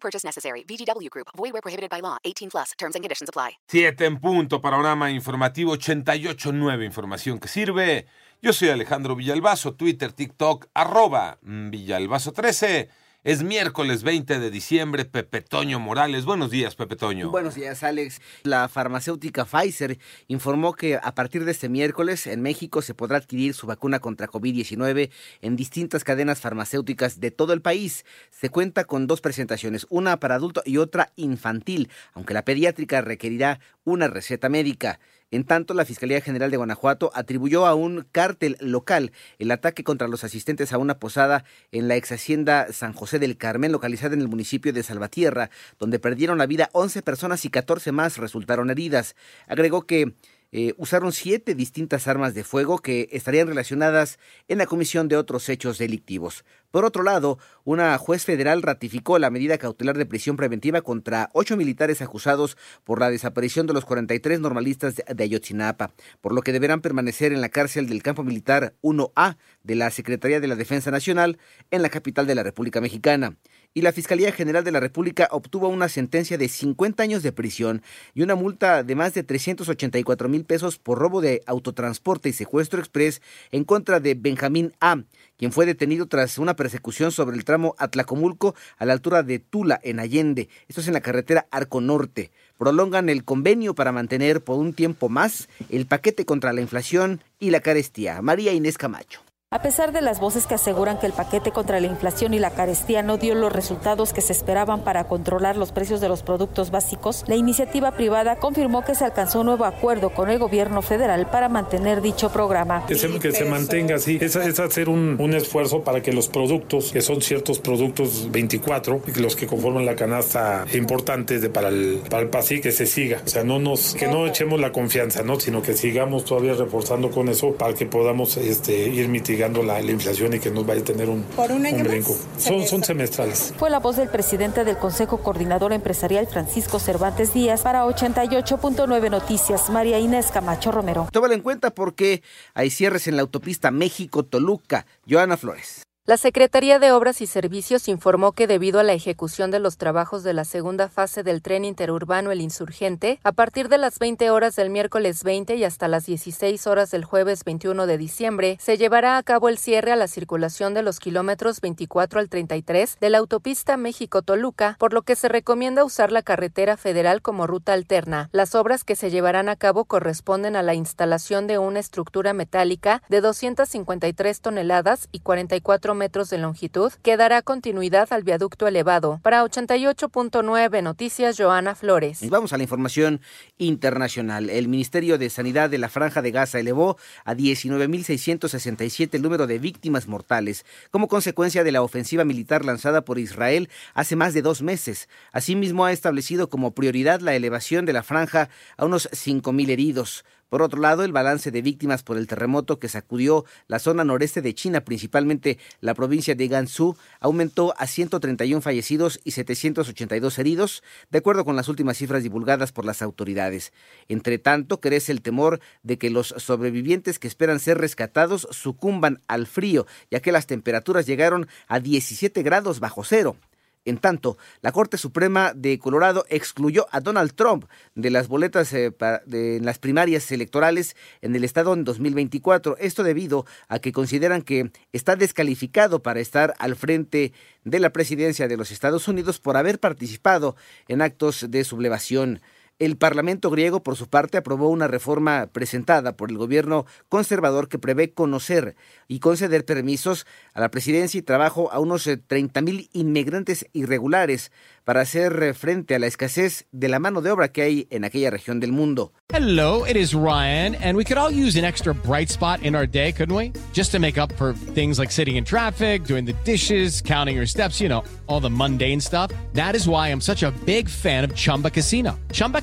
Purchase necessary. VGW Group. Void where prohibited by law. 18 plus. Terms and conditions apply. En punto, panorama informativo 88.9, información que sirve. Yo soy Alejandro Villalbazo, Twitter, TikTok, arroba Villalbazo13. Es miércoles 20 de diciembre, Pepe Toño Morales. Buenos días, Pepe Toño. Buenos días, Alex. La farmacéutica Pfizer informó que a partir de este miércoles en México se podrá adquirir su vacuna contra COVID-19 en distintas cadenas farmacéuticas de todo el país. Se cuenta con dos presentaciones, una para adulto y otra infantil, aunque la pediátrica requerirá una receta médica. En tanto, la Fiscalía General de Guanajuato atribuyó a un cártel local el ataque contra los asistentes a una posada en la ex hacienda San José del Carmen, localizada en el municipio de Salvatierra, donde perdieron la vida 11 personas y 14 más resultaron heridas. Agregó que eh, usaron siete distintas armas de fuego que estarían relacionadas en la comisión de otros hechos delictivos. Por otro lado, una juez federal ratificó la medida cautelar de prisión preventiva contra ocho militares acusados por la desaparición de los 43 normalistas de, Ayotzinapa, por lo que deberán permanecer en la cárcel del campo militar 1A de la Secretaría de la Defensa Nacional en la capital de la República Mexicana y la Fiscalía General de la República obtuvo una sentencia de 50 años de prisión y una multa de más de 384 mil pesos por robo de autotransporte y secuestro express en contra de Benjamín A., quien fue detenido tras una persecución sobre el tramo Atlacomulco a la altura de Tula, en Allende. Esto es en la carretera Arco Norte. Prolongan el convenio para mantener por un tiempo más el paquete contra la inflación y la carestía. María Inés Camacho. A pesar de las voces que aseguran que el paquete contra la inflación y la carestía no dio los resultados que se esperaban para controlar los precios de los productos básicos, la iniciativa privada confirmó que se alcanzó un nuevo acuerdo con el gobierno federal para mantener dicho programa. Que se, que se mantenga así, es, es hacer un, un, esfuerzo para que los productos, que son ciertos productos 24, los que conforman la canasta importante de, para, el, para el PASI, que se siga. O sea, no nos, que no echemos la confianza, ¿no? sino que sigamos todavía reforzando con eso para que podamos este, ir mitigando la, la, inflación y que nos vaya a tener un, ¿Por un, año brinco. Son, son semestrales. Fue la voz del presidente del Consejo Coordinador Empresarial, Francisco Cervantes Díaz, para 88.9 Noticias, María Inés Camacho Romero. Tómalo en cuenta porque hay cierres en la autopista México-Toluca. Joana Flores. La Secretaría de Obras y Servicios informó que debido a la ejecución de los trabajos de la segunda fase del tren interurbano El Insurgente, a partir de las 20 horas del miércoles 20 y hasta las 16 horas del jueves 21 de diciembre, se llevará a cabo el cierre a la circulación de los kilómetros 24 al 33 de la autopista México-Toluca, por lo que se recomienda usar la carretera federal como ruta alterna. Las obras que se llevarán a cabo corresponden a la instalación de una estructura metálica de 253 toneladas y 44 metros de longitud que dará continuidad al viaducto elevado. Para 88.9 Noticias, Joana Flores. Y vamos a la información internacional. El Ministerio de Sanidad de la Franja de Gaza elevó a 19.667 el número de víctimas mortales como consecuencia de la ofensiva militar lanzada por Israel hace más de dos meses. Asimismo, ha establecido como prioridad la elevación de la franja a unos 5.000 heridos. Por otro lado, el balance de víctimas por el terremoto que sacudió la zona noreste de China, principalmente la provincia de Gansu, aumentó a 131 fallecidos y 782 heridos, de acuerdo con las últimas cifras divulgadas por las autoridades. Entre tanto, crece el temor de que los sobrevivientes que esperan ser rescatados sucumban al frío, ya que las temperaturas llegaron a 17 grados bajo cero. En tanto, la Corte Suprema de Colorado excluyó a Donald Trump de las boletas eh, de, en las primarias electorales en el estado en 2024. Esto debido a que consideran que está descalificado para estar al frente de la presidencia de los Estados Unidos por haber participado en actos de sublevación. El Parlamento griego, por su parte, aprobó una reforma presentada por el gobierno conservador que prevé conocer y conceder permisos a la presidencia y trabajo a unos 30 mil inmigrantes irregulares para hacer frente a la escasez de la mano de obra que hay en aquella región del mundo. Hello, it is Ryan, and we could all use an extra bright spot in our day, couldn't we? Just to make up for things like sitting in traffic, doing the dishes, counting your steps, you know, all the mundane stuff. That is why I'm such a big fan of Chumba Casino. Chumba